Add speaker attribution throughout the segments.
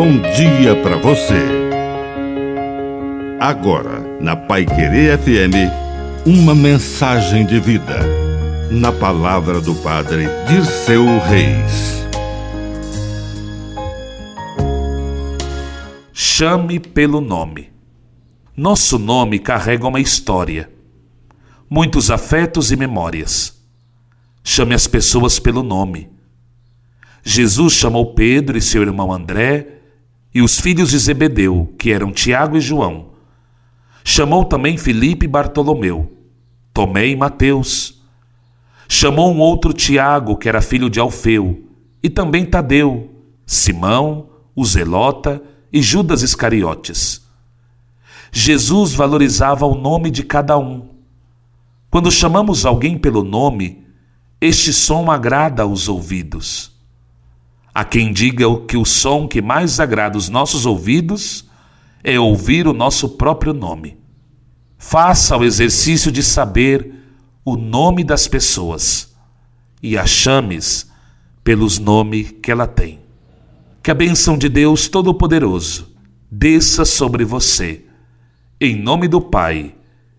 Speaker 1: bom dia para você. Agora, na Pai Querer FM, uma mensagem de vida. Na palavra do Padre de seu Reis.
Speaker 2: Chame pelo nome. Nosso nome carrega uma história, muitos afetos e memórias. Chame as pessoas pelo nome. Jesus chamou Pedro e seu irmão André e os filhos de Zebedeu, que eram Tiago e João. Chamou também Filipe e Bartolomeu, Tomé e Mateus. Chamou um outro Tiago, que era filho de Alfeu, e também Tadeu, Simão, o Zelota e Judas Iscariotes. Jesus valorizava o nome de cada um. Quando chamamos alguém pelo nome, este som agrada aos ouvidos. Há quem diga que o som que mais agrada os nossos ouvidos é ouvir o nosso próprio nome. Faça o exercício de saber o nome das pessoas e a chames pelos nomes que ela tem. Que a bênção de Deus Todo-Poderoso desça sobre você, em nome do Pai,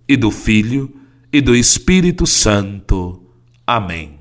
Speaker 2: e do Filho, e do Espírito Santo. Amém.